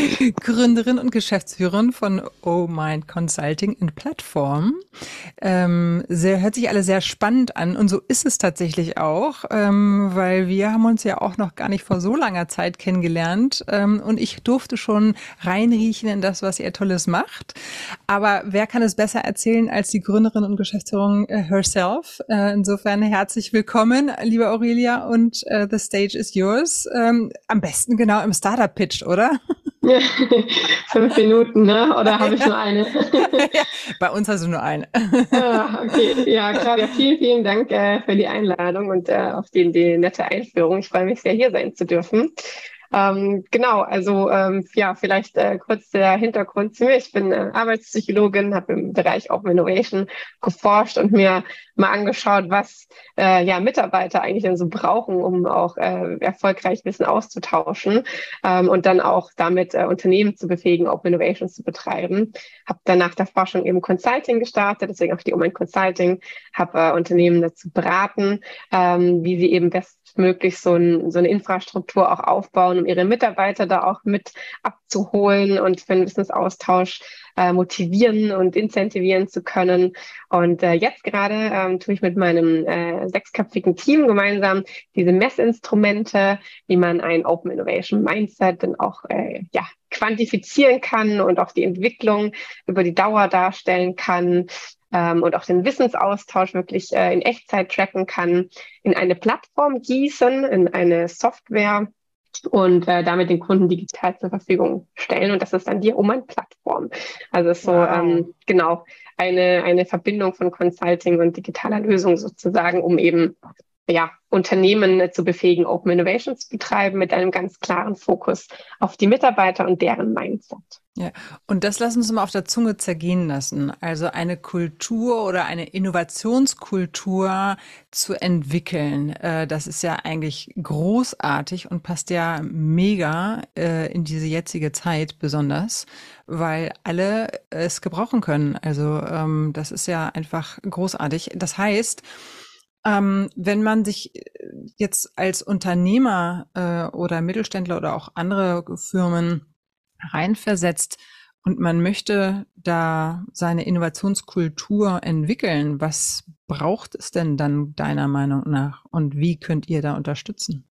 Gründerin und Geschäftsführerin von Oh Mind Consulting in Plattform. Ähm, sehr, hört sich alle sehr spannend an und so ist es tatsächlich auch, ähm, weil wir haben uns ja auch noch gar nicht vor so langer Zeit kennengelernt ähm, und ich durfte schon reinriechen in das, was ihr Tolles macht. Aber wer kann es besser erzählen als die Gründerin und Geschäftsführerin äh, herself? Äh, insofern herzlich willkommen, liebe Aurelia und äh, the stage is yours. Ähm, am besten genau im Startup Pitch, oder? Fünf Minuten, ne? Oder habe ich nur eine? bei uns hast du nur eine. ah, okay, ja, Claudia, vielen, vielen Dank äh, für die Einladung und äh, auf die, die nette Einführung. Ich freue mich sehr, hier sein zu dürfen. Ähm, genau, also ähm, ja, vielleicht äh, kurz der Hintergrund zu mir. Ich bin äh, Arbeitspsychologin, habe im Bereich Open Innovation geforscht und mir mal angeschaut, was äh, ja Mitarbeiter eigentlich dann so brauchen, um auch äh, erfolgreich Wissen auszutauschen ähm, und dann auch damit äh, Unternehmen zu befähigen, Open Innovations zu betreiben. Habe dann nach der Forschung eben Consulting gestartet, deswegen auch die Open Consulting, habe äh, Unternehmen dazu beraten, ähm, wie sie eben bestmöglich so, ein, so eine Infrastruktur auch aufbauen, um ihre Mitarbeiter da auch mit abzuholen und für einen Wissensaustausch äh, motivieren und incentivieren zu können. Und äh, jetzt gerade ähm, tue ich mit meinem äh, sechsköpfigen Team gemeinsam diese Messinstrumente, wie man ein Open Innovation Mindset dann auch äh, ja, quantifizieren kann und auch die Entwicklung über die Dauer darstellen kann ähm, und auch den Wissensaustausch wirklich äh, in Echtzeit tracken kann, in eine Plattform gießen, in eine Software, und äh, damit den Kunden digital zur Verfügung stellen. Und das ist dann die Oman-Plattform. Also ist so wow. ähm, genau eine, eine Verbindung von Consulting und digitaler Lösung sozusagen, um eben ja, Unternehmen äh, zu befähigen, Open Innovation zu betreiben mit einem ganz klaren Fokus auf die Mitarbeiter und deren Mindset. Ja, und das lassen uns mal auf der Zunge zergehen lassen. Also eine Kultur oder eine Innovationskultur zu entwickeln, äh, das ist ja eigentlich großartig und passt ja mega äh, in diese jetzige Zeit besonders, weil alle es gebrauchen können. Also ähm, das ist ja einfach großartig. Das heißt, ähm, wenn man sich äh, jetzt als Unternehmer äh, oder Mittelständler oder auch andere Firmen reinversetzt und man möchte da seine Innovationskultur entwickeln, was braucht es denn dann deiner Meinung nach und wie könnt ihr da unterstützen?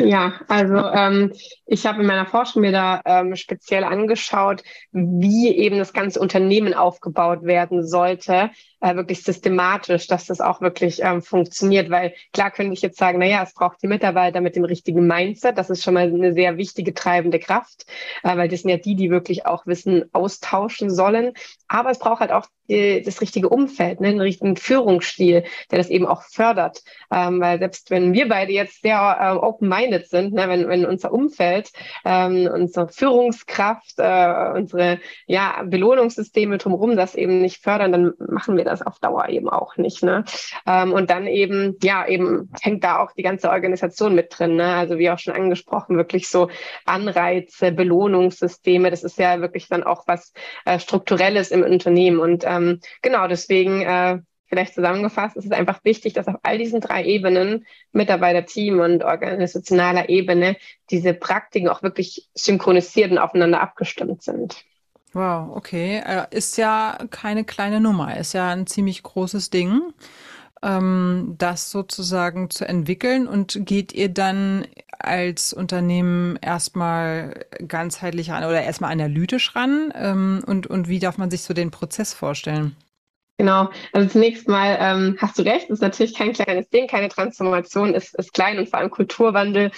Ja, also ähm, ich habe in meiner Forschung mir da ähm, speziell angeschaut, wie eben das ganze Unternehmen aufgebaut werden sollte, äh, wirklich systematisch, dass das auch wirklich ähm, funktioniert. Weil klar könnte ich jetzt sagen, na ja, es braucht die Mitarbeiter mit dem richtigen Mindset. Das ist schon mal eine sehr wichtige treibende Kraft, äh, weil das sind ja die, die wirklich auch Wissen austauschen sollen. Aber es braucht halt auch die, das richtige Umfeld, ne, den richtigen Führungsstil, der das eben auch fördert. Ähm, weil selbst wenn wir beide jetzt sehr äh, open-minded sind, ne, wenn, wenn unser Umfeld, ähm, unsere Führungskraft, äh, unsere ja, Belohnungssysteme drumherum das eben nicht fördern, dann machen wir das das auf Dauer eben auch nicht. Ne? Ähm, und dann eben, ja, eben hängt da auch die ganze Organisation mit drin. Ne? Also wie auch schon angesprochen, wirklich so Anreize, Belohnungssysteme, das ist ja wirklich dann auch was äh, Strukturelles im Unternehmen. Und ähm, genau deswegen äh, vielleicht zusammengefasst, ist es einfach wichtig, dass auf all diesen drei Ebenen, Mitarbeiter, Team und organisationaler Ebene, diese Praktiken auch wirklich synchronisiert und aufeinander abgestimmt sind. Wow, okay. Äh, ist ja keine kleine Nummer, ist ja ein ziemlich großes Ding, ähm, das sozusagen zu entwickeln. Und geht ihr dann als Unternehmen erstmal ganzheitlich ran oder erstmal analytisch ran? Ähm, und, und wie darf man sich so den Prozess vorstellen? Genau, also zunächst mal ähm, hast du recht, ist natürlich kein kleines Ding, keine Transformation ist, ist klein und vor allem Kulturwandel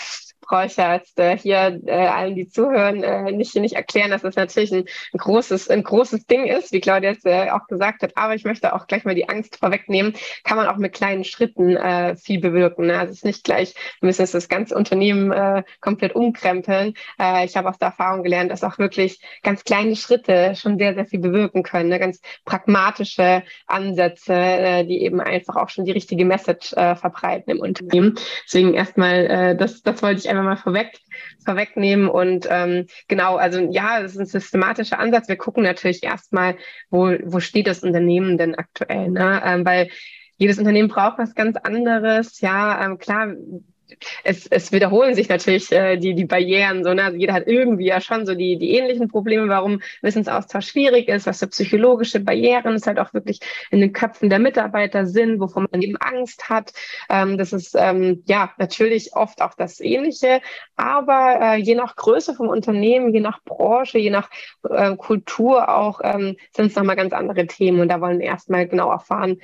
brauche ich ja jetzt äh, hier äh, allen, die zuhören, äh, nicht, nicht erklären, dass das natürlich ein, ein großes, ein großes Ding ist, wie Claudia jetzt äh, auch gesagt hat. Aber ich möchte auch gleich mal die Angst vorwegnehmen. Kann man auch mit kleinen Schritten äh, viel bewirken. Ne? Also es ist nicht gleich, wir müssen jetzt das ganze Unternehmen äh, komplett umkrempeln. Äh, ich habe aus der Erfahrung gelernt, dass auch wirklich ganz kleine Schritte schon sehr, sehr viel bewirken können. Ne? Ganz pragmatische Ansätze, äh, die eben einfach auch schon die richtige Message äh, verbreiten im Unternehmen. Deswegen erstmal, äh, das, das wollte ich einfach mal vorweg, vorwegnehmen. Und ähm, genau, also ja, das ist ein systematischer Ansatz. Wir gucken natürlich erstmal, wo, wo steht das Unternehmen denn aktuell, ne? Ähm, weil jedes Unternehmen braucht was ganz anderes. Ja, ähm, klar, es, es wiederholen sich natürlich äh, die, die Barrieren. So, ne? Also jeder hat irgendwie ja schon so die, die ähnlichen Probleme, warum Wissensaustausch schwierig ist, was für psychologische Barrieren es halt auch wirklich in den Köpfen der Mitarbeiter sind, wovon man eben Angst hat. Ähm, das ist ähm, ja natürlich oft auch das Ähnliche, aber äh, je nach Größe vom Unternehmen, je nach Branche, je nach äh, Kultur auch ähm, sind es nochmal ganz andere Themen. Und da wollen wir erstmal genau erfahren,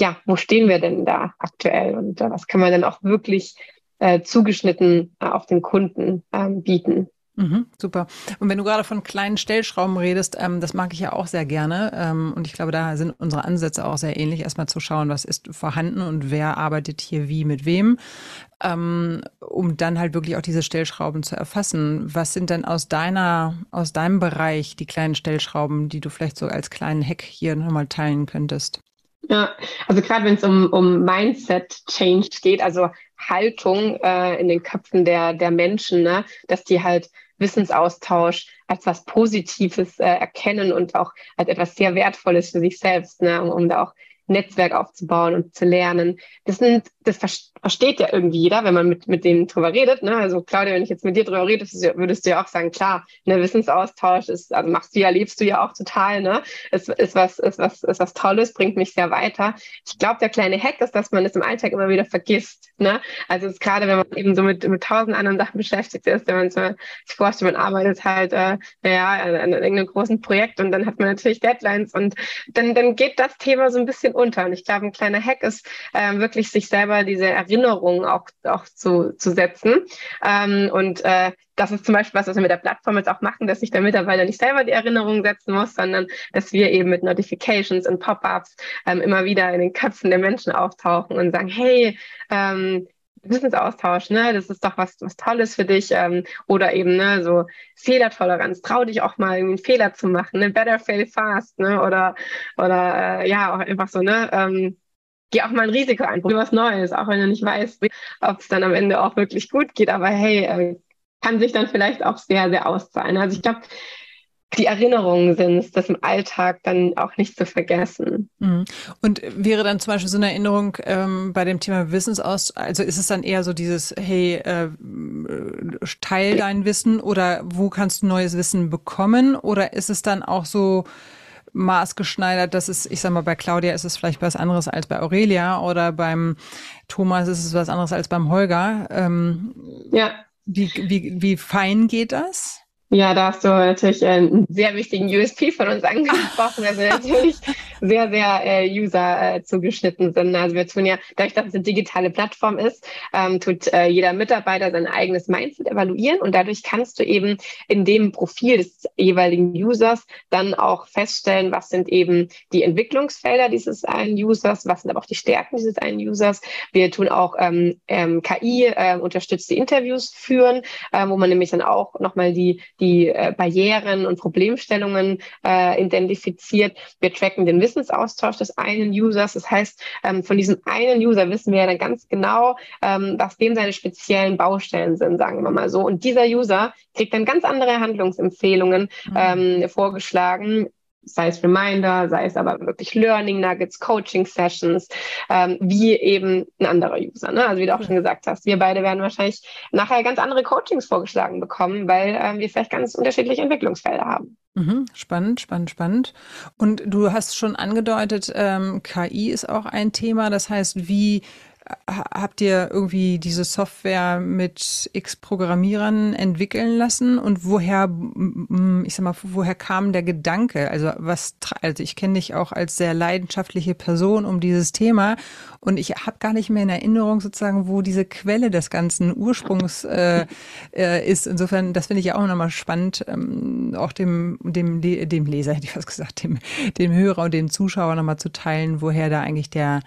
ja, wo stehen wir denn da aktuell und äh, was kann man denn auch wirklich äh, zugeschnitten äh, auf den Kunden ähm, bieten. Mhm, super. Und wenn du gerade von kleinen Stellschrauben redest, ähm, das mag ich ja auch sehr gerne. Ähm, und ich glaube, da sind unsere Ansätze auch sehr ähnlich. Erstmal zu schauen, was ist vorhanden und wer arbeitet hier wie mit wem, ähm, um dann halt wirklich auch diese Stellschrauben zu erfassen. Was sind denn aus deiner, aus deinem Bereich die kleinen Stellschrauben, die du vielleicht so als kleinen Hack hier nochmal teilen könntest? Ja, also gerade wenn es um, um Mindset-Change geht, also Haltung äh, in den Köpfen der, der Menschen, ne? dass die halt Wissensaustausch als was Positives äh, erkennen und auch als etwas sehr Wertvolles für sich selbst, ne? um, um da auch Netzwerk aufzubauen und zu lernen. Das sind, das versteht ja irgendwie jeder, wenn man mit, mit denen drüber redet. Ne? Also Claudia, wenn ich jetzt mit dir drüber rede, würdest du ja auch sagen, klar, ne, Wissensaustausch ist, also machst du ja, lebst du ja auch total, ne? Ist, ist was, ist was, ist was Tolles, bringt mich sehr weiter. Ich glaube, der kleine Hack ist, dass man es im Alltag immer wieder vergisst. Ne? Also gerade, wenn man eben so mit, mit tausend anderen Sachen beschäftigt ist, wenn man sich vorstellt, man arbeitet halt, äh, naja, an, an irgendeinem großen Projekt und dann hat man natürlich Deadlines und dann, dann geht das Thema so ein bisschen unter. Und ich glaube, ein kleiner Hack ist äh, wirklich, sich selber diese Erinnerungen auch, auch zu, zu setzen. Ähm, und äh, das ist zum Beispiel was, was wir mit der Plattform jetzt auch machen, dass sich der Mitarbeiter nicht selber die Erinnerungen setzen muss, sondern dass wir eben mit Notifications und Pop-ups ähm, immer wieder in den Köpfen der Menschen auftauchen und sagen, hey, ähm, Wissensaustausch, ne, das ist doch was, was Tolles für dich. Ähm, oder eben, ne, so Fehlertoleranz, trau dich auch mal einen Fehler zu machen, ne, better fail fast, ne, oder, oder äh, ja, auch einfach so, ne, ähm, geh auch mal ein Risiko ein, probier was Neues, auch wenn du nicht weißt, ob es dann am Ende auch wirklich gut geht, aber hey, äh, kann sich dann vielleicht auch sehr, sehr auszahlen. Also ich glaube, die Erinnerungen sind es, das im Alltag dann auch nicht zu vergessen. Mhm. Und wäre dann zum Beispiel so eine Erinnerung ähm, bei dem Thema Wissensaus, also ist es dann eher so dieses, hey, äh, teil dein Wissen oder wo kannst du neues Wissen bekommen? Oder ist es dann auch so maßgeschneidert, dass es, ich sag mal, bei Claudia ist es vielleicht was anderes als bei Aurelia oder beim Thomas ist es was anderes als beim Holger. Ähm, ja. Wie, wie, wie fein geht das? Ja, da hast du natürlich einen sehr wichtigen USP von uns angesprochen. Also natürlich sehr, sehr äh, user äh, zugeschnitten sind. Also wir tun ja, dadurch, dass es eine digitale Plattform ist, ähm, tut äh, jeder Mitarbeiter sein eigenes Mindset evaluieren und dadurch kannst du eben in dem Profil des jeweiligen Users dann auch feststellen, was sind eben die Entwicklungsfelder dieses einen Users, was sind aber auch die Stärken dieses einen Users. Wir tun auch ähm, ähm, KI äh, Interviews führen, äh, wo man nämlich dann auch nochmal die die äh, Barrieren und Problemstellungen äh, identifiziert. Wir tracken den Wissensaustausch des einen Users. Das heißt, ähm, von diesem einen User wissen wir ja dann ganz genau, ähm, was dem seine speziellen Baustellen sind, sagen wir mal so. Und dieser User kriegt dann ganz andere Handlungsempfehlungen mhm. ähm, vorgeschlagen, sei es Reminder, sei es aber wirklich Learning Nuggets, Coaching Sessions, ähm, wie eben ein anderer User. Ne? Also wie du auch schon gesagt hast, wir beide werden wahrscheinlich nachher ganz andere Coachings vorgeschlagen bekommen, weil ähm, wir vielleicht ganz unterschiedliche Entwicklungsfelder haben. Mhm, spannend, spannend, spannend. Und du hast schon angedeutet, ähm, KI ist auch ein Thema. Das heißt, wie habt ihr irgendwie diese Software mit X Programmierern entwickeln lassen und woher, ich sag mal, woher kam der Gedanke? Also was, also ich kenne dich auch als sehr leidenschaftliche Person um dieses Thema und ich habe gar nicht mehr in Erinnerung sozusagen, wo diese Quelle des ganzen Ursprungs äh, äh, ist. Insofern, das finde ich ja auch nochmal spannend, ähm, auch dem, dem, dem Leser, hätte ich fast gesagt, dem, dem Hörer und dem Zuschauer nochmal zu teilen, woher da eigentlich der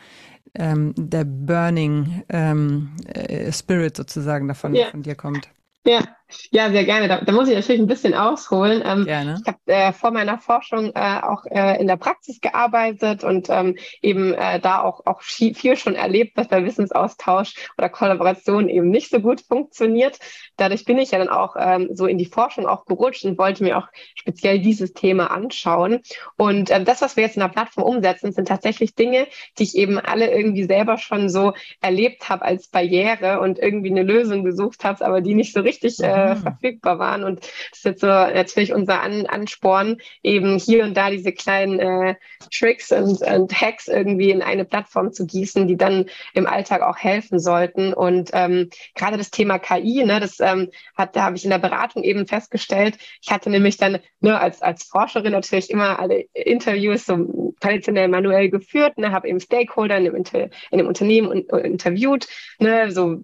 ähm, der Burning ähm, äh, Spirit sozusagen davon ja. von dir kommt. Ja, ja, sehr gerne. Da, da muss ich natürlich ein bisschen ausholen. Ähm, gerne. Ich habe äh, vor meiner Forschung äh, auch äh, in der Praxis gearbeitet und ähm, eben äh, da auch, auch viel schon erlebt, dass der Wissensaustausch oder Kollaboration eben nicht so gut funktioniert. Dadurch bin ich ja dann auch ähm, so in die Forschung auch gerutscht und wollte mir auch speziell dieses Thema anschauen. Und äh, das, was wir jetzt in der Plattform umsetzen, sind tatsächlich Dinge, die ich eben alle irgendwie selber schon so erlebt habe als Barriere und irgendwie eine Lösung gesucht habe, aber die nicht so richtig äh, äh, verfügbar waren. Und das ist jetzt so natürlich unser An Ansporn, eben hier und da diese kleinen äh, Tricks und, und Hacks irgendwie in eine Plattform zu gießen, die dann im Alltag auch helfen sollten. Und ähm, gerade das Thema KI, ne, das ähm, hat, da habe ich in der Beratung eben festgestellt. Ich hatte nämlich dann ne, als, als Forscherin natürlich immer alle Interviews so traditionell manuell geführt, ne, habe eben Stakeholder in dem, in dem Unternehmen und, und interviewt, ne, so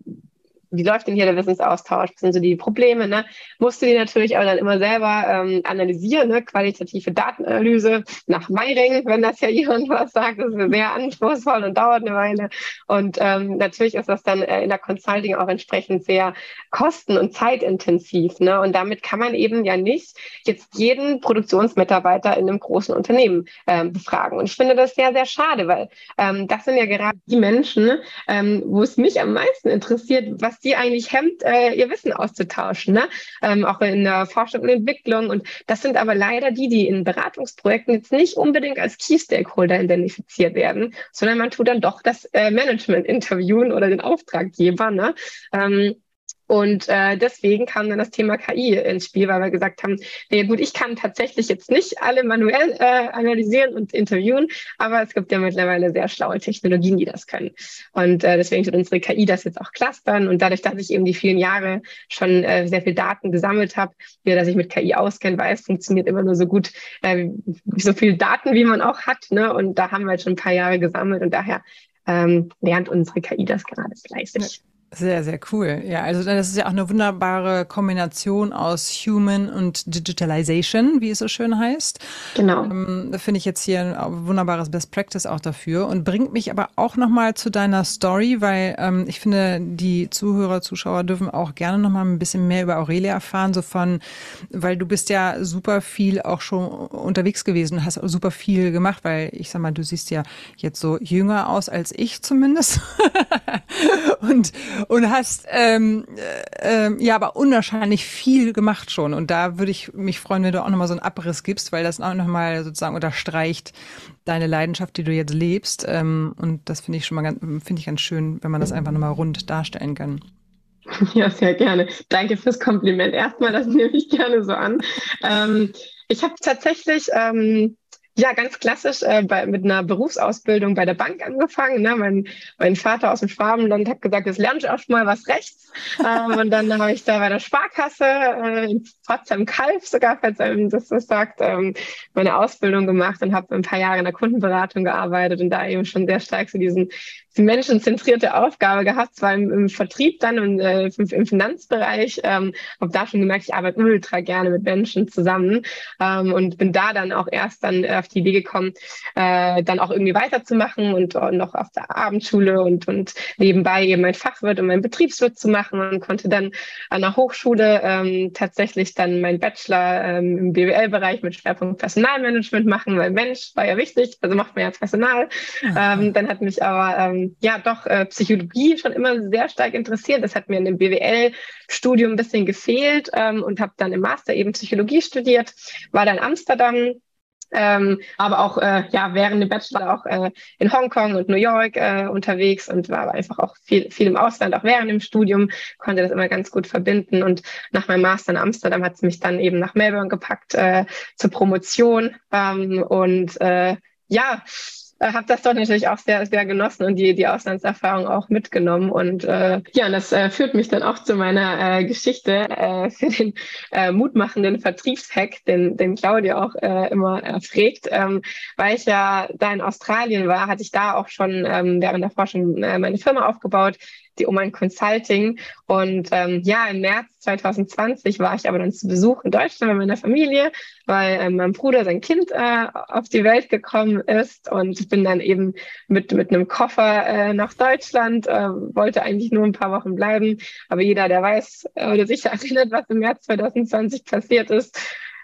wie läuft denn hier der Wissensaustausch, was sind so die Probleme, ne? Musst du die natürlich aber dann immer selber ähm, analysieren, ne? qualitative Datenanalyse nach Meiring, wenn das ja jemand was sagt, das ist sehr anspruchsvoll und dauert eine Weile. Und ähm, natürlich ist das dann äh, in der Consulting auch entsprechend sehr kosten- und zeitintensiv. Ne? Und damit kann man eben ja nicht jetzt jeden Produktionsmitarbeiter in einem großen Unternehmen ähm, befragen. Und ich finde das sehr, sehr schade, weil ähm, das sind ja gerade die Menschen, ähm, wo es mich am meisten interessiert, was was die eigentlich hemmt, äh, ihr Wissen auszutauschen, ne? Ähm, auch in der Forschung und Entwicklung. Und das sind aber leider die, die in Beratungsprojekten jetzt nicht unbedingt als Key Stakeholder identifiziert werden, sondern man tut dann doch das äh, Management interviewen oder den Auftraggeber. Ne? Ähm, und äh, deswegen kam dann das Thema KI ins Spiel, weil wir gesagt haben, nee, gut, ich kann tatsächlich jetzt nicht alle manuell äh, analysieren und interviewen, aber es gibt ja mittlerweile sehr schlaue Technologien, die das können. Und äh, deswegen tut unsere KI das jetzt auch clustern. Und dadurch, dass ich eben die vielen Jahre schon äh, sehr viel Daten gesammelt habe, wie dass ich mit KI auskenne, weiß, funktioniert immer nur so gut, äh, so viel Daten, wie man auch hat. Ne? Und da haben wir jetzt schon ein paar Jahre gesammelt und daher ähm, lernt unsere KI das gerade fleißig. Sehr, sehr cool. Ja, also das ist ja auch eine wunderbare Kombination aus Human und Digitalization, wie es so schön heißt. Genau. Ähm, da finde ich jetzt hier ein wunderbares Best Practice auch dafür und bringt mich aber auch nochmal zu deiner Story, weil ähm, ich finde, die Zuhörer, Zuschauer dürfen auch gerne nochmal ein bisschen mehr über Aurelia erfahren, so von, weil du bist ja super viel auch schon unterwegs gewesen, hast super viel gemacht, weil ich sag mal, du siehst ja jetzt so jünger aus als ich zumindest. und und hast ähm, äh, ja aber unwahrscheinlich viel gemacht schon. Und da würde ich mich freuen, wenn du auch nochmal so einen Abriss gibst, weil das auch nochmal sozusagen unterstreicht deine Leidenschaft, die du jetzt lebst. Ähm, und das finde ich schon mal ganz, finde ich ganz schön, wenn man das einfach nochmal rund darstellen kann. Ja, sehr gerne. Danke fürs Kompliment. Erstmal, das nehme ich gerne so an. Ähm, ich habe tatsächlich ähm, ja, ganz klassisch äh, bei, mit einer Berufsausbildung bei der Bank angefangen. Ne? Mein, mein Vater aus dem Schwabenland hat gesagt, jetzt lernst du auch mal was rechts. ähm, und dann habe ich da bei der Sparkasse äh, in Pforzheim-Kalf sogar, falls einem das so sagt, ähm, meine Ausbildung gemacht und habe ein paar Jahre in der Kundenberatung gearbeitet und da eben schon sehr stark so diesen menschenzentrierte Aufgabe gehabt, zwar im, im Vertrieb dann und äh, im, im, Finanzbereich. Ähm, habe da schon gemerkt, ich arbeite ultra gerne mit Menschen zusammen ähm, und bin da dann auch erst dann auf die Idee gekommen, äh, dann auch irgendwie weiterzumachen und, und noch auf der Abendschule und, und nebenbei eben mein Fachwirt und mein Betriebswirt zu machen und konnte dann an der Hochschule ähm, tatsächlich dann meinen Bachelor ähm, im BWL-Bereich mit Schwerpunkt Personalmanagement machen, weil Mensch war ja wichtig, also macht man ja Personal. Ähm, dann hat mich aber ja doch äh, Psychologie schon immer sehr stark interessiert. Das hat mir in dem BWL-Studium ein bisschen gefehlt ähm, und habe dann im Master eben Psychologie studiert, war dann in Amsterdam, ähm, aber auch äh, ja während dem Bachelor auch äh, in Hongkong und New York äh, unterwegs und war einfach auch viel, viel im Ausland, auch während dem Studium, konnte das immer ganz gut verbinden. Und nach meinem Master in Amsterdam hat es mich dann eben nach Melbourne gepackt äh, zur Promotion. Ähm, und äh, ja, äh, habe das doch natürlich auch sehr, sehr genossen und die, die Auslandserfahrung auch mitgenommen. Und äh, ja, und das äh, führt mich dann auch zu meiner äh, Geschichte äh, für den äh, mutmachenden Vertriebshack, den, den Claudia auch äh, immer erfragt. Ähm, weil ich ja da in Australien war, hatte ich da auch schon ähm, während der Forschung äh, meine Firma aufgebaut, die Oman Consulting. Und ähm, ja, im März 2020 war ich aber dann zu Besuch in Deutschland bei meiner Familie, weil äh, mein Bruder sein Kind äh, auf die Welt gekommen ist und bin dann eben mit, mit einem Koffer äh, nach Deutschland, äh, wollte eigentlich nur ein paar Wochen bleiben. Aber jeder, der weiß oder sich erinnert, was im März 2020 passiert ist,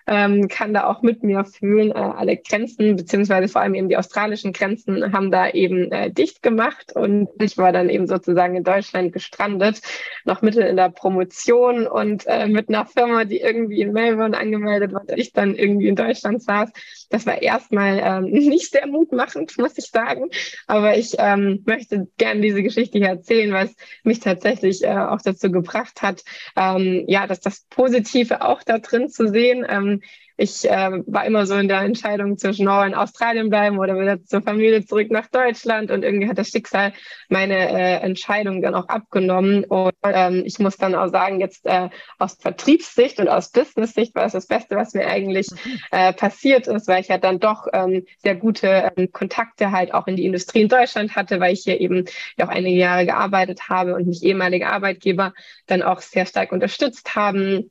ähm, kann da auch mit mir fühlen. Äh, alle Grenzen, beziehungsweise vor allem eben die australischen Grenzen, haben da eben äh, dicht gemacht und ich war dann eben sozusagen in Deutschland gestrandet, noch mitten in der Promotion und äh, mit einer Firma, die irgendwie in Melbourne angemeldet war, ich dann irgendwie in Deutschland saß. Das war erstmal ähm, nicht sehr mutmachend, muss ich sagen, aber ich ähm, möchte gerne diese Geschichte hier erzählen, weil es mich tatsächlich äh, auch dazu gebracht hat, ähm, ja, dass das Positive auch da drin zu sehen. Ähm, ich äh, war immer so in der Entscheidung zwischen oh, in Australien bleiben oder wieder zur Familie zurück nach Deutschland und irgendwie hat das Schicksal meine äh, Entscheidung dann auch abgenommen und ähm, ich muss dann auch sagen, jetzt äh, aus Vertriebssicht und aus Business-Sicht war es das Beste, was mir eigentlich mhm. äh, passiert ist, weil ich ja dann doch ähm, sehr gute ähm, Kontakte halt auch in die Industrie in Deutschland hatte, weil ich hier eben ja auch einige Jahre gearbeitet habe und mich ehemalige Arbeitgeber dann auch sehr stark unterstützt haben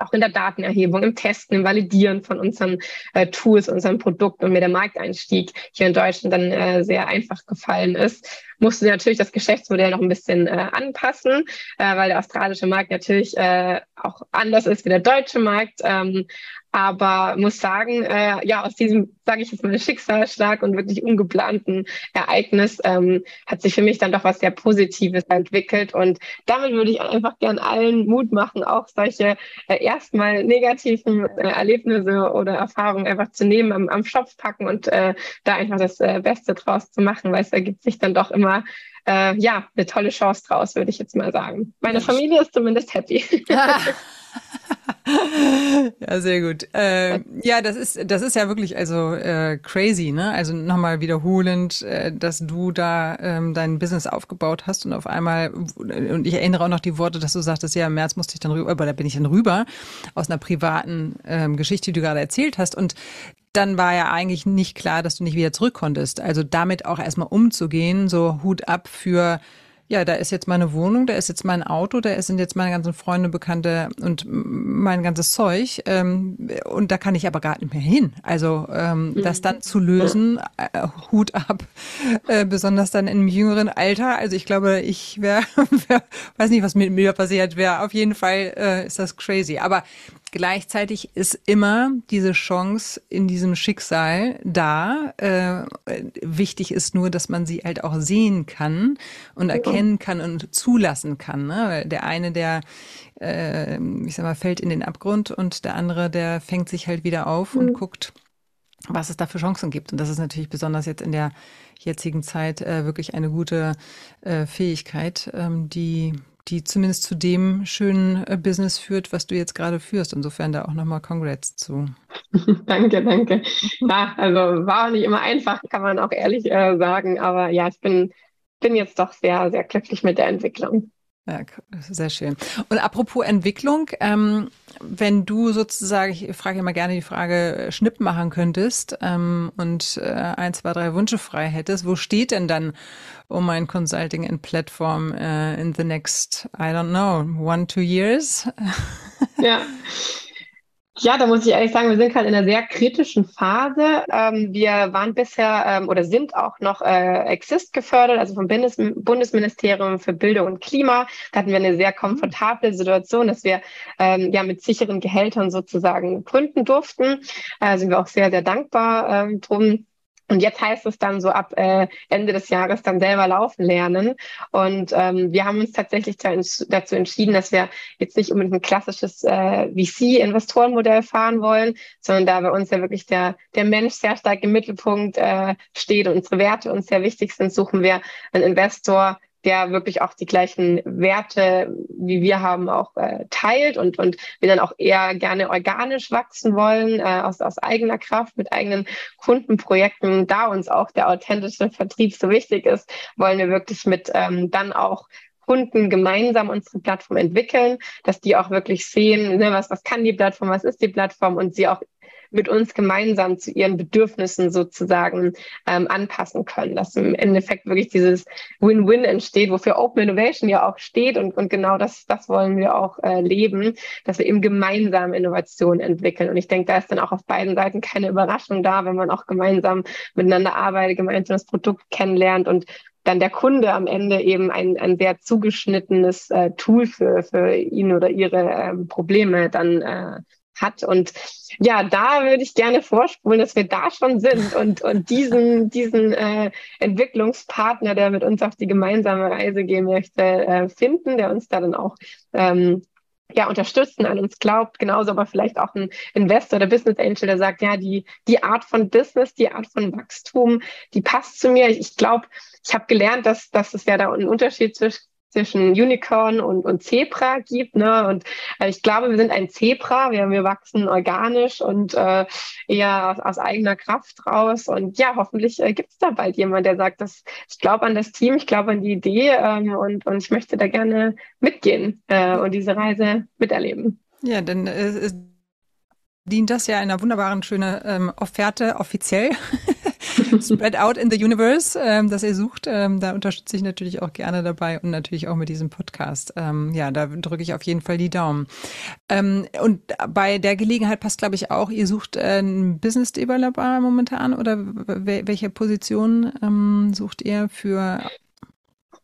auch in der Datenerhebung, im Testen, im Validieren von unseren äh, Tools, unserem Produkt und mir der Markteinstieg hier in Deutschland dann äh, sehr einfach gefallen ist, musste natürlich das Geschäftsmodell noch ein bisschen äh, anpassen, äh, weil der australische Markt natürlich äh, auch anders ist wie der deutsche Markt. Ähm, aber muss sagen, äh, ja, aus diesem, sage ich jetzt mal, Schicksalsschlag und wirklich ungeplanten Ereignis ähm, hat sich für mich dann doch was sehr Positives entwickelt. Und damit würde ich einfach gern allen Mut machen, auch solche äh, erstmal negativen äh, Erlebnisse oder Erfahrungen einfach zu nehmen, am, am Schopf packen und äh, da einfach das äh, Beste draus zu machen, weil es ergibt sich dann doch immer äh, ja, eine tolle Chance draus, würde ich jetzt mal sagen. Meine Familie ist zumindest happy. ja, sehr gut. Äh, ja, das ist, das ist ja wirklich also äh, crazy, ne? Also nochmal wiederholend, äh, dass du da ähm, dein Business aufgebaut hast und auf einmal, und ich erinnere auch noch die Worte, dass du sagtest, ja, im März musste ich dann rüber, aber da bin ich dann rüber, aus einer privaten ähm, Geschichte, die du gerade erzählt hast. Und dann war ja eigentlich nicht klar, dass du nicht wieder zurück konntest. Also damit auch erstmal umzugehen, so Hut ab für ja, da ist jetzt meine Wohnung, da ist jetzt mein Auto, da sind jetzt meine ganzen Freunde, Bekannte und mein ganzes Zeug. Ähm, und da kann ich aber gar nicht mehr hin. Also ähm, mhm. das dann zu lösen, äh, Hut ab, äh, besonders dann im jüngeren Alter. Also ich glaube, ich wäre, wär, weiß nicht, was mit mir passiert wäre. Auf jeden Fall äh, ist das crazy. Aber Gleichzeitig ist immer diese Chance in diesem Schicksal da. Äh, wichtig ist nur, dass man sie halt auch sehen kann und erkennen kann und zulassen kann. Ne? Der eine, der, äh, ich sag mal, fällt in den Abgrund und der andere, der fängt sich halt wieder auf mhm. und guckt, was es da für Chancen gibt. Und das ist natürlich besonders jetzt in der jetzigen Zeit äh, wirklich eine gute äh, Fähigkeit, ähm, die die zumindest zu dem schönen äh, Business führt, was du jetzt gerade führst. Insofern da auch nochmal Congrats zu. danke, danke. Ja, also war nicht immer einfach, kann man auch ehrlich äh, sagen. Aber ja, ich bin, bin jetzt doch sehr, sehr glücklich mit der Entwicklung. Ja, sehr schön. Und apropos Entwicklung, ähm, wenn du sozusagen, ich frage immer gerne die Frage, äh, Schnipp machen könntest ähm, und äh, ein, zwei, drei Wünsche frei hättest, wo steht denn dann um ein Consulting and Platform uh, in the next, I don't know, one, two years? Ja. Ja, da muss ich ehrlich sagen, wir sind gerade in einer sehr kritischen Phase. Ähm, wir waren bisher ähm, oder sind auch noch äh, Exist gefördert, also vom Bundes Bundesministerium für Bildung und Klima. Da hatten wir eine sehr komfortable Situation, dass wir ähm, ja mit sicheren Gehältern sozusagen gründen durften. Äh, sind wir auch sehr, sehr dankbar ähm, drum. Und jetzt heißt es dann so ab äh, Ende des Jahres dann selber laufen lernen. Und ähm, wir haben uns tatsächlich dazu entschieden, dass wir jetzt nicht unbedingt ein klassisches äh, VC-Investorenmodell fahren wollen, sondern da bei uns ja wirklich der, der Mensch sehr stark im Mittelpunkt äh, steht und unsere Werte uns sehr wichtig sind, suchen wir einen Investor, der wirklich auch die gleichen Werte, wie wir haben, auch äh, teilt und, und wir dann auch eher gerne organisch wachsen wollen, äh, aus, aus eigener Kraft, mit eigenen Kundenprojekten. Da uns auch der authentische Vertrieb so wichtig ist, wollen wir wirklich mit ähm, dann auch Kunden gemeinsam unsere Plattform entwickeln, dass die auch wirklich sehen, ne, was, was kann die Plattform, was ist die Plattform und sie auch mit uns gemeinsam zu ihren Bedürfnissen sozusagen ähm, anpassen können, dass im Endeffekt wirklich dieses Win-Win entsteht, wofür Open Innovation ja auch steht und, und genau das, das wollen wir auch äh, leben, dass wir eben gemeinsam Innovationen entwickeln. Und ich denke, da ist dann auch auf beiden Seiten keine Überraschung da, wenn man auch gemeinsam miteinander arbeitet, gemeinsam das Produkt kennenlernt und dann der Kunde am Ende eben ein, ein sehr zugeschnittenes äh, Tool für, für ihn oder ihre ähm, Probleme dann äh, hat. Und ja, da würde ich gerne vorspulen, dass wir da schon sind und, und diesen, diesen äh, Entwicklungspartner, der mit uns auf die gemeinsame Reise gehen möchte, äh, finden, der uns da dann auch ähm, ja, unterstützen, an uns glaubt, genauso aber vielleicht auch ein Investor oder Business Angel, der sagt, ja, die, die Art von Business, die Art von Wachstum, die passt zu mir. Ich, ich glaube, ich habe gelernt, dass, dass es ja da einen Unterschied zwischen zwischen Unicorn und, und Zebra gibt. Ne? Und äh, ich glaube, wir sind ein Zebra. Wir, wir wachsen organisch und äh, eher aus, aus eigener Kraft raus. Und ja, hoffentlich äh, gibt es da bald jemand, der sagt, dass ich glaube an das Team, ich glaube an die Idee ähm, und, und ich möchte da gerne mitgehen äh, und diese Reise miterleben. Ja, denn äh, dient das ja einer wunderbaren schönen ähm, Offerte offiziell Spread out in the universe, ähm, das ihr sucht. Ähm, da unterstütze ich natürlich auch gerne dabei und natürlich auch mit diesem Podcast. Ähm, ja, da drücke ich auf jeden Fall die Daumen. Ähm, und bei der Gelegenheit passt, glaube ich, auch, ihr sucht einen Business Developer momentan oder welche Position ähm, sucht ihr für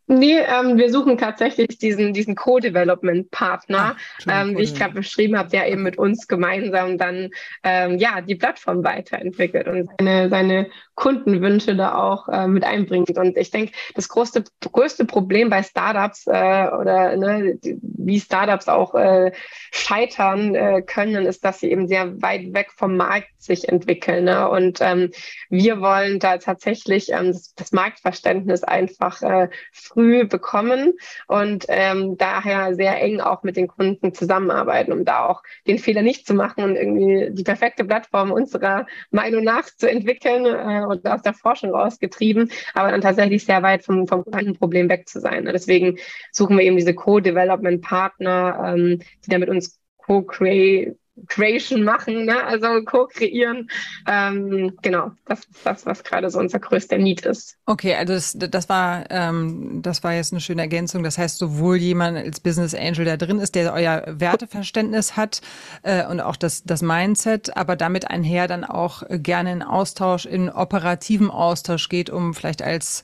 Nee, ähm, wir suchen tatsächlich diesen, diesen Co-Development-Partner, ah, ähm, wie ich gerade beschrieben habe, der eben mit uns gemeinsam dann ähm, ja die Plattform weiterentwickelt und seine, seine Kundenwünsche da auch äh, mit einbringt. Und ich denke, das größte, größte Problem bei Startups äh, oder ne, wie Startups auch äh, scheitern äh, können, ist, dass sie eben sehr weit weg vom Markt sich entwickeln. Ne? Und ähm, wir wollen da tatsächlich ähm, das, das Marktverständnis einfach äh, früh bekommen und ähm, daher sehr eng auch mit den Kunden zusammenarbeiten, um da auch den Fehler nicht zu machen und irgendwie die perfekte Plattform unserer Meinung nach zu entwickeln äh, und aus der Forschung rausgetrieben, aber dann tatsächlich sehr weit vom, vom Problem weg zu sein. Deswegen suchen wir eben diese Co-Development-Partner, ähm, die da mit uns co-create Creation machen, ne? also co-kreieren. Ähm, genau, das ist das, was gerade so unser größter Need ist. Okay, also das, das war ähm, das war jetzt eine schöne Ergänzung. Das heißt, sowohl jemand als Business Angel, der drin ist, der euer Werteverständnis hat äh, und auch das, das Mindset, aber damit einher dann auch gerne in Austausch, in operativen Austausch geht, um vielleicht als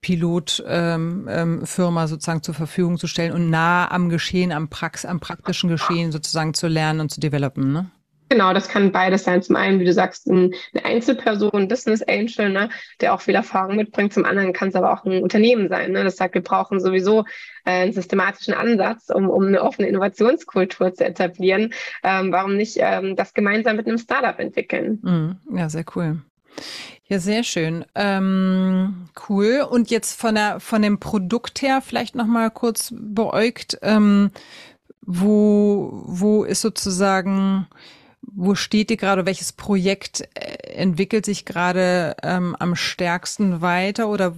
Pilotfirma ähm, ähm, sozusagen zur Verfügung zu stellen und nah am Geschehen, am, Prax am praktischen Geschehen sozusagen zu lernen und zu developen, ne? Genau, das kann beides sein. Zum einen, wie du sagst, ein, eine Einzelperson, ein Business Angel, ne, der auch viel Erfahrung mitbringt. Zum anderen kann es aber auch ein Unternehmen sein. Ne? Das sagt, wir brauchen sowieso äh, einen systematischen Ansatz, um, um eine offene Innovationskultur zu etablieren. Ähm, warum nicht ähm, das gemeinsam mit einem Startup entwickeln? Mm, ja, sehr cool. Ja, sehr schön. Ähm, cool. Und jetzt von der von dem Produkt her vielleicht noch mal kurz beäugt, ähm, wo wo ist sozusagen wo steht ihr gerade? Welches Projekt äh, entwickelt sich gerade ähm, am stärksten weiter? Oder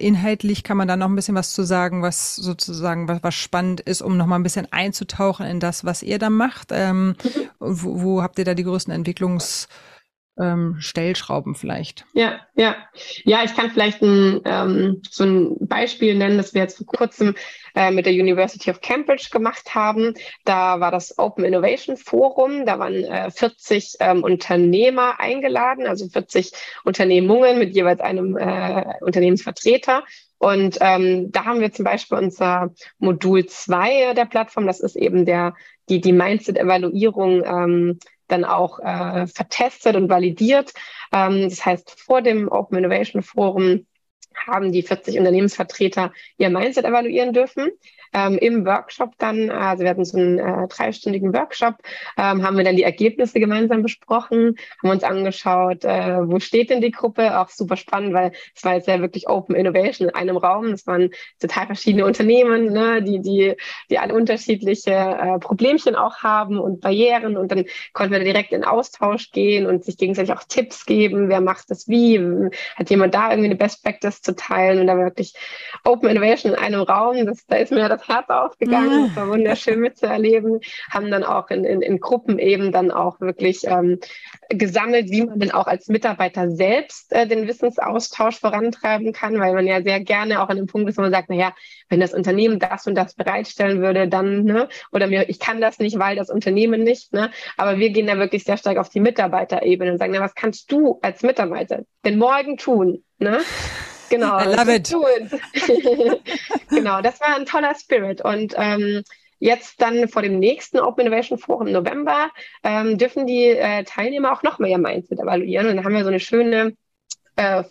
inhaltlich kann man da noch ein bisschen was zu sagen, was sozusagen was, was spannend ist, um noch mal ein bisschen einzutauchen in das, was ihr da macht? Ähm, wo, wo habt ihr da die größten Entwicklungs ähm, Stellschrauben vielleicht. Ja, ja. Ja, ich kann vielleicht ein, ähm, so ein Beispiel nennen, das wir jetzt vor kurzem äh, mit der University of Cambridge gemacht haben. Da war das Open Innovation Forum. Da waren äh, 40 ähm, Unternehmer eingeladen, also 40 Unternehmungen mit jeweils einem äh, Unternehmensvertreter. Und ähm, da haben wir zum Beispiel unser Modul 2 der Plattform, das ist eben der, die, die Mindset-Evaluierung ähm, dann auch äh, vertestet und validiert. Ähm, das heißt, vor dem Open Innovation Forum haben die 40 Unternehmensvertreter ihr Mindset evaluieren dürfen ähm, im Workshop dann, also wir hatten so einen äh, dreistündigen Workshop, ähm, haben wir dann die Ergebnisse gemeinsam besprochen, haben uns angeschaut, äh, wo steht denn die Gruppe, auch super spannend, weil es war jetzt ja wirklich Open Innovation in einem Raum, es waren total verschiedene Unternehmen, ne, die, die, die alle unterschiedliche äh, Problemchen auch haben und Barrieren. Und dann konnten wir direkt in Austausch gehen und sich gegenseitig auch Tipps geben, wer macht das wie, hat jemand da irgendwie eine Best Practice zu teilen? Und da wirklich Open Innovation in einem Raum, das, da ist mir das Herz aufgegangen. Das war wunderschön mitzuerleben. Haben dann auch in, in, in Gruppen eben dann auch wirklich ähm, gesammelt, wie man denn auch als Mitarbeiter selbst äh, den Wissensaustausch vorantreiben kann, weil man ja sehr gerne auch an dem Punkt ist, wo man sagt, naja, wenn das Unternehmen das und das bereitstellen würde, dann, ne, oder mir, ich kann das nicht, weil das Unternehmen nicht, ne, aber wir gehen da wirklich sehr stark auf die Mitarbeiterebene und sagen, na, was kannst du als Mitarbeiter denn morgen tun, ne? Genau. I love it. genau, das war ein toller Spirit. Und ähm, jetzt dann vor dem nächsten Open Innovation Forum im November ähm, dürfen die äh, Teilnehmer auch noch mehr ihr Mindset evaluieren. Und dann haben wir so eine schöne äh,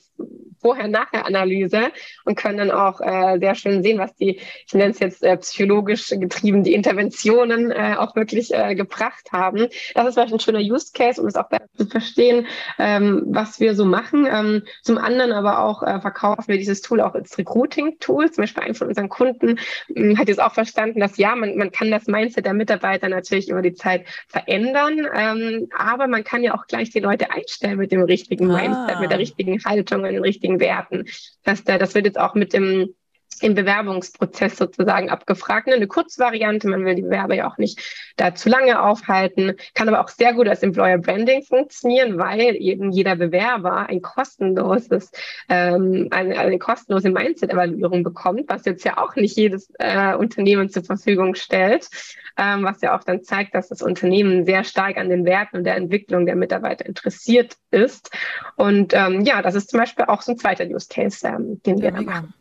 Vorher-Nachher-Analyse und können dann auch äh, sehr schön sehen, was die, ich nenne es jetzt äh, psychologisch getrieben, die Interventionen äh, auch wirklich äh, gebracht haben. Das ist vielleicht ein schöner Use Case, um es auch besser zu verstehen, ähm, was wir so machen. Ähm, zum anderen aber auch äh, verkaufen wir dieses Tool auch als Recruiting-Tool. Zum Beispiel ein von unseren Kunden äh, hat jetzt auch verstanden, dass ja, man, man kann das Mindset der Mitarbeiter natürlich über die Zeit verändern, ähm, aber man kann ja auch gleich die Leute einstellen mit dem richtigen ah. Mindset, mit der richtigen Haltung, mit den richtigen richtigen Werten. Das, das wird jetzt auch mit dem im Bewerbungsprozess sozusagen abgefragt. Ne? Eine Kurzvariante, man will die Bewerber ja auch nicht da zu lange aufhalten, kann aber auch sehr gut als Employer Branding funktionieren, weil eben jeder Bewerber ein kostenloses, ähm, eine, eine kostenlose Mindset-Evaluierung bekommt, was jetzt ja auch nicht jedes äh, Unternehmen zur Verfügung stellt, ähm, was ja auch dann zeigt, dass das Unternehmen sehr stark an den Werten und der Entwicklung der Mitarbeiter interessiert ist. Und ähm, ja, das ist zum Beispiel auch so ein zweiter Use Case, ähm, den ja, wir da machen.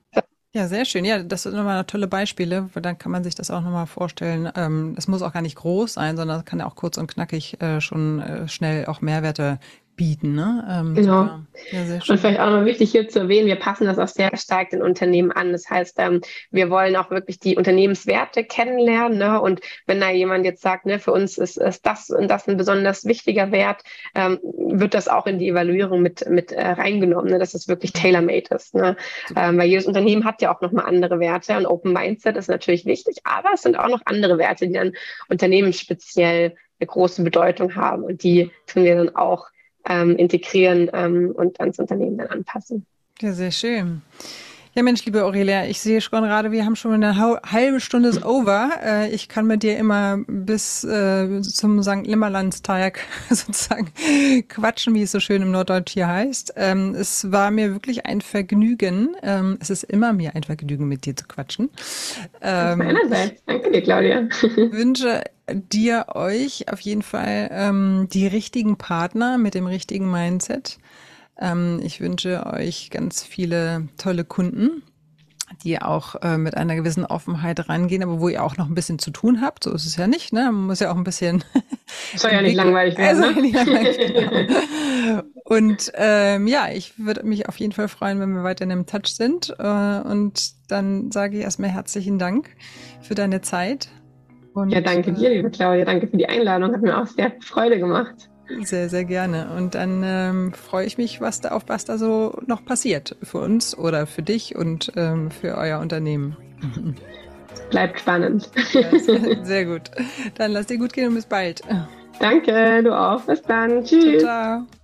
Ja, sehr schön. Ja, das sind nochmal tolle Beispiele, dann kann man sich das auch nochmal vorstellen. Ähm, es muss auch gar nicht groß sein, sondern kann ja auch kurz und knackig äh, schon äh, schnell auch Mehrwerte bieten. Ne? Ähm, genau. Ja, und vielleicht auch noch wichtig hier zu erwähnen, wir passen das auch sehr stark den Unternehmen an. Das heißt, ähm, wir wollen auch wirklich die Unternehmenswerte kennenlernen. Ne? Und wenn da jemand jetzt sagt, ne, für uns ist, ist das und das ein besonders wichtiger Wert, ähm, wird das auch in die Evaluierung mit, mit äh, reingenommen, ne? dass es wirklich tailor-made ist. Ne? Ähm, weil jedes Unternehmen hat ja auch nochmal andere Werte und Open Mindset ist natürlich wichtig, aber es sind auch noch andere Werte, die dann unternehmensspeziell eine große Bedeutung haben und die tun wir dann auch ähm, integrieren ähm, und ans Unternehmen dann anpassen. Ja, sehr schön. Ja, Mensch, liebe Aurelia, ich sehe schon gerade, wir haben schon eine halbe Stunde ist over. Äh, ich kann mit dir immer bis äh, zum St. Nimmerlandstag sozusagen quatschen, wie es so schön im Norddeutsch hier heißt. Ähm, es war mir wirklich ein Vergnügen. Ähm, es ist immer mir ein Vergnügen, mit dir zu quatschen. Ähm, meinerseits. Danke dir, Claudia. wünsche dir euch auf jeden Fall die richtigen Partner mit dem richtigen Mindset. Ähm, ich wünsche euch ganz viele tolle Kunden, die auch äh, mit einer gewissen Offenheit rangehen, aber wo ihr auch noch ein bisschen zu tun habt. So ist es ja nicht. Ne? Man muss ja auch ein bisschen. Soll ja nicht langweilig werden. Also, ne? langweilig, genau. Und ähm, ja, ich würde mich auf jeden Fall freuen, wenn wir weiterhin im Touch sind. Äh, und dann sage ich erstmal herzlichen Dank für deine Zeit. Und, ja, danke dir, liebe Claudia. Danke für die Einladung. Hat mir auch sehr Freude gemacht. Sehr, sehr gerne. Und dann ähm, freue ich mich, was da auf was da so noch passiert für uns oder für dich und ähm, für euer Unternehmen. Bleibt spannend. Ja, sehr, gut. Dann lass dir gut gehen und bis bald. Danke, du auch. Bis dann. Tschüss. Ciao. ciao.